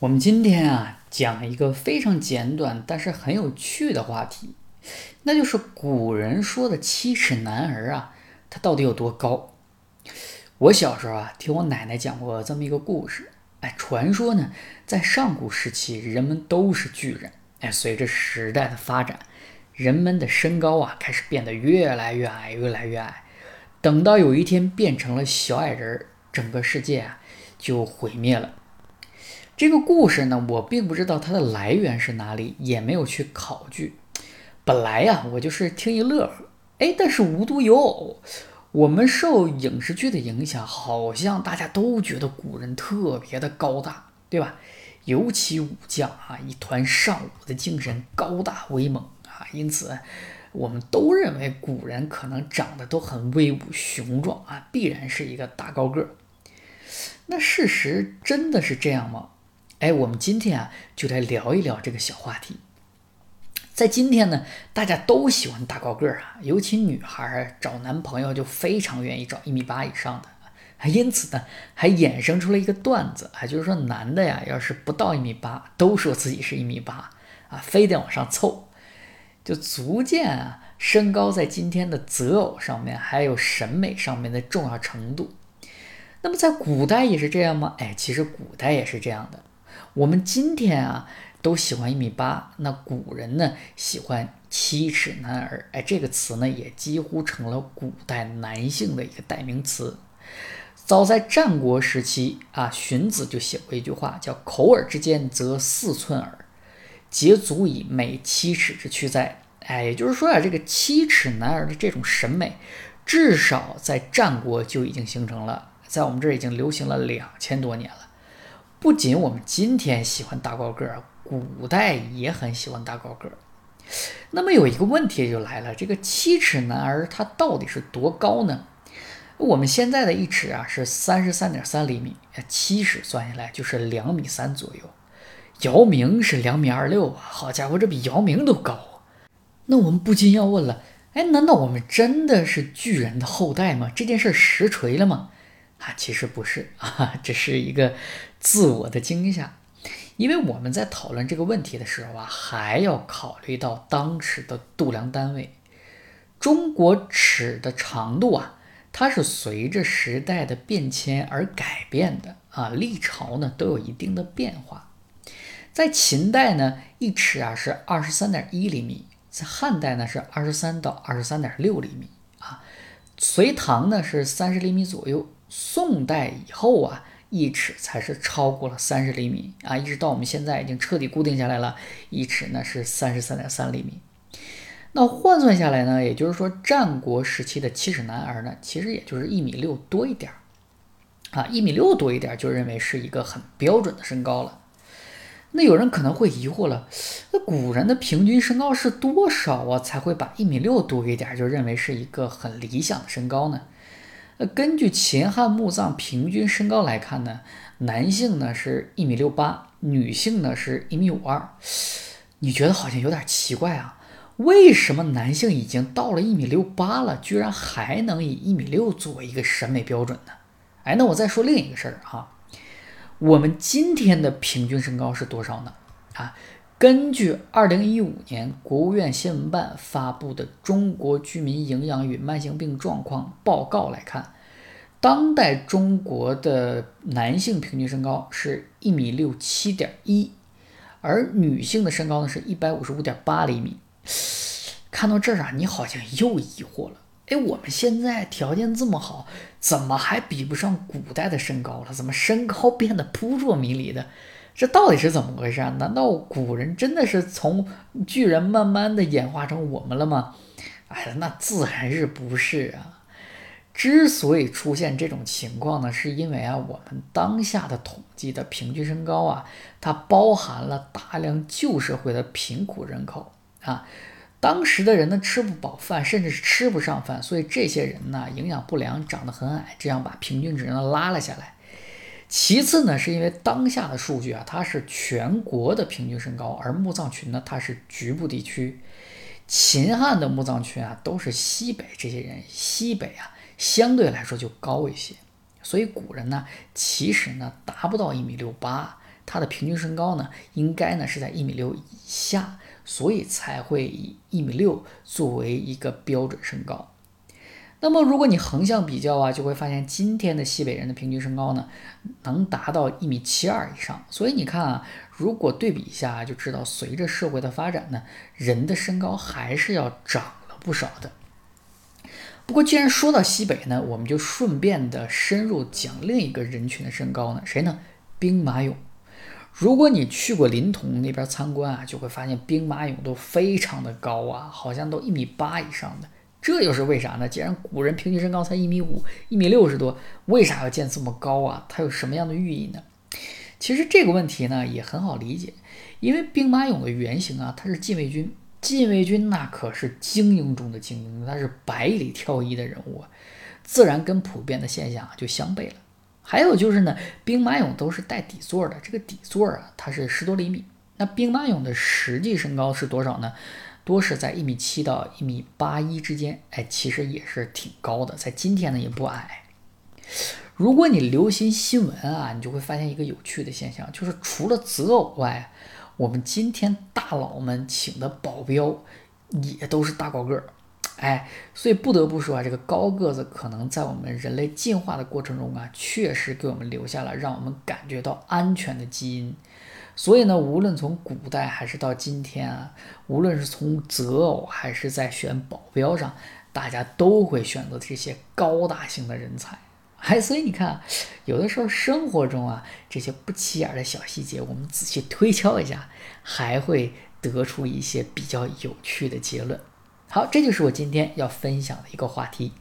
我们今天啊，讲一个非常简短但是很有趣的话题，那就是古人说的七尺男儿啊，他到底有多高？我小时候啊，听我奶奶讲过这么一个故事。哎，传说呢，在上古时期，人们都是巨人。哎，随着时代的发展，人们的身高啊，开始变得越来越矮，越来越矮。等到有一天变成了小矮人儿，整个世界啊，就毁灭了。这个故事呢，我并不知道它的来源是哪里，也没有去考据。本来呀，我就是听一乐呵。哎，但是无独有偶，我们受影视剧的影响，好像大家都觉得古人特别的高大，对吧？尤其武将啊，一团上武的精神，高大威猛啊，因此我们都认为古人可能长得都很威武雄壮啊，必然是一个大高个儿。那事实真的是这样吗？哎，我们今天啊，就来聊一聊这个小话题。在今天呢，大家都喜欢大高个儿啊，尤其女孩找男朋友就非常愿意找一米八以上的，因此呢，还衍生出了一个段子啊，就是说男的呀，要是不到一米八，都说自己是一米八啊，非得往上凑，就足见啊，身高在今天的择偶上面，还有审美上面的重要程度。那么在古代也是这样吗？哎，其实古代也是这样的。我们今天啊都喜欢一米八，那古人呢喜欢七尺男儿，哎，这个词呢也几乎成了古代男性的一个代名词。早在战国时期啊，荀子就写过一句话，叫“口耳之间则四寸耳，皆足以美七尺之躯哉”。哎，也就是说啊，这个七尺男儿的这种审美，至少在战国就已经形成了，在我们这儿已经流行了两千多年了。不仅我们今天喜欢大高个儿，古代也很喜欢大高个儿。那么有一个问题就来了，这个七尺男儿他到底是多高呢？我们现在的一尺啊是三十三点三厘米，七尺算下来就是两米三左右。姚明是两米二六啊，好家伙，这比姚明都高啊。那我们不禁要问了，哎，难道我们真的是巨人的后代吗？这件事实锤了吗？啊，其实不是啊，这是一个自我的惊吓，因为我们在讨论这个问题的时候啊，还要考虑到当时的度量单位。中国尺的长度啊，它是随着时代的变迁而改变的啊，历朝呢都有一定的变化。在秦代呢，一尺啊是二十三点一厘米，在汉代呢是二十三到二十三点六厘米啊，隋唐呢是三十厘米左右。宋代以后啊，一尺才是超过了三十厘米啊，一直到我们现在已经彻底固定下来了，一尺呢是三十三点三厘米。那换算下来呢，也就是说战国时期的七尺男儿呢，其实也就是一米六多一点儿啊，一米六多一点儿就认为是一个很标准的身高了。那有人可能会疑惑了，那古人的平均身高是多少啊，才会把一米六多一点儿就认为是一个很理想的身高呢？那根据秦汉墓葬平均身高来看呢，男性呢是一米六八，女性呢是一米五二。你觉得好像有点奇怪啊？为什么男性已经到了一米六八了，居然还能以一米六作为一个审美标准呢？哎，那我再说另一个事儿啊，我们今天的平均身高是多少呢？啊，根据二零一五年国务院新闻办发布的《中国居民营养与慢性病状况报告》来看。当代中国的男性平均身高是一米六七点一，而女性的身高呢是一百五十五点八厘米。看到这儿啊，你好像又疑惑了。哎，我们现在条件这么好，怎么还比不上古代的身高了？怎么身高变得扑朔迷离的？这到底是怎么回事啊？难道古人真的是从巨人慢慢的演化成我们了吗？哎呀，那自然是不是啊。之所以出现这种情况呢，是因为啊，我们当下的统计的平均身高啊，它包含了大量旧社会的贫苦人口啊，当时的人呢吃不饱饭，甚至是吃不上饭，所以这些人呢营养不良，长得很矮，这样把平均值呢拉了下来。其次呢，是因为当下的数据啊，它是全国的平均身高，而墓葬群呢它是局部地区，秦汉的墓葬群啊都是西北这些人，西北啊。相对来说就高一些，所以古人呢，其实呢达不到一米六八，他的平均身高呢，应该呢是在一米六以下，所以才会以一米六作为一个标准身高。那么，如果你横向比较啊，就会发现今天的西北人的平均身高呢，能达到一米七二以上。所以你看啊，如果对比一下，就知道随着社会的发展呢，人的身高还是要长了不少的。不过，既然说到西北呢，我们就顺便的深入讲另一个人群的身高呢，谁呢？兵马俑。如果你去过临潼那边参观啊，就会发现兵马俑都非常的高啊，好像都一米八以上的。这又是为啥呢？既然古人平均身高才一米五、一米六十多，为啥要建这么高啊？它有什么样的寓意呢？其实这个问题呢也很好理解，因为兵马俑的原型啊，它是禁卫军，禁卫军那可是精英中的精英，那是百里挑一的人物，自然跟普遍的现象就相悖了。还有就是呢，兵马俑都是带底座的，这个底座啊，它是十多厘米。那兵马俑的实际身高是多少呢？多是在一米七到一米八一之间，哎，其实也是挺高的，在今天呢也不矮。如果你留心新闻啊，你就会发现一个有趣的现象，就是除了择偶外，我们今天大佬们请的保镖也都是大高个儿，哎，所以不得不说啊，这个高个子可能在我们人类进化的过程中啊，确实给我们留下了让我们感觉到安全的基因。所以呢，无论从古代还是到今天啊，无论是从择偶还是在选保镖上，大家都会选择这些高大型的人才。哎，所以你看，有的时候生活中啊，这些不起眼的小细节，我们仔细推敲一下，还会得出一些比较有趣的结论。好，这就是我今天要分享的一个话题。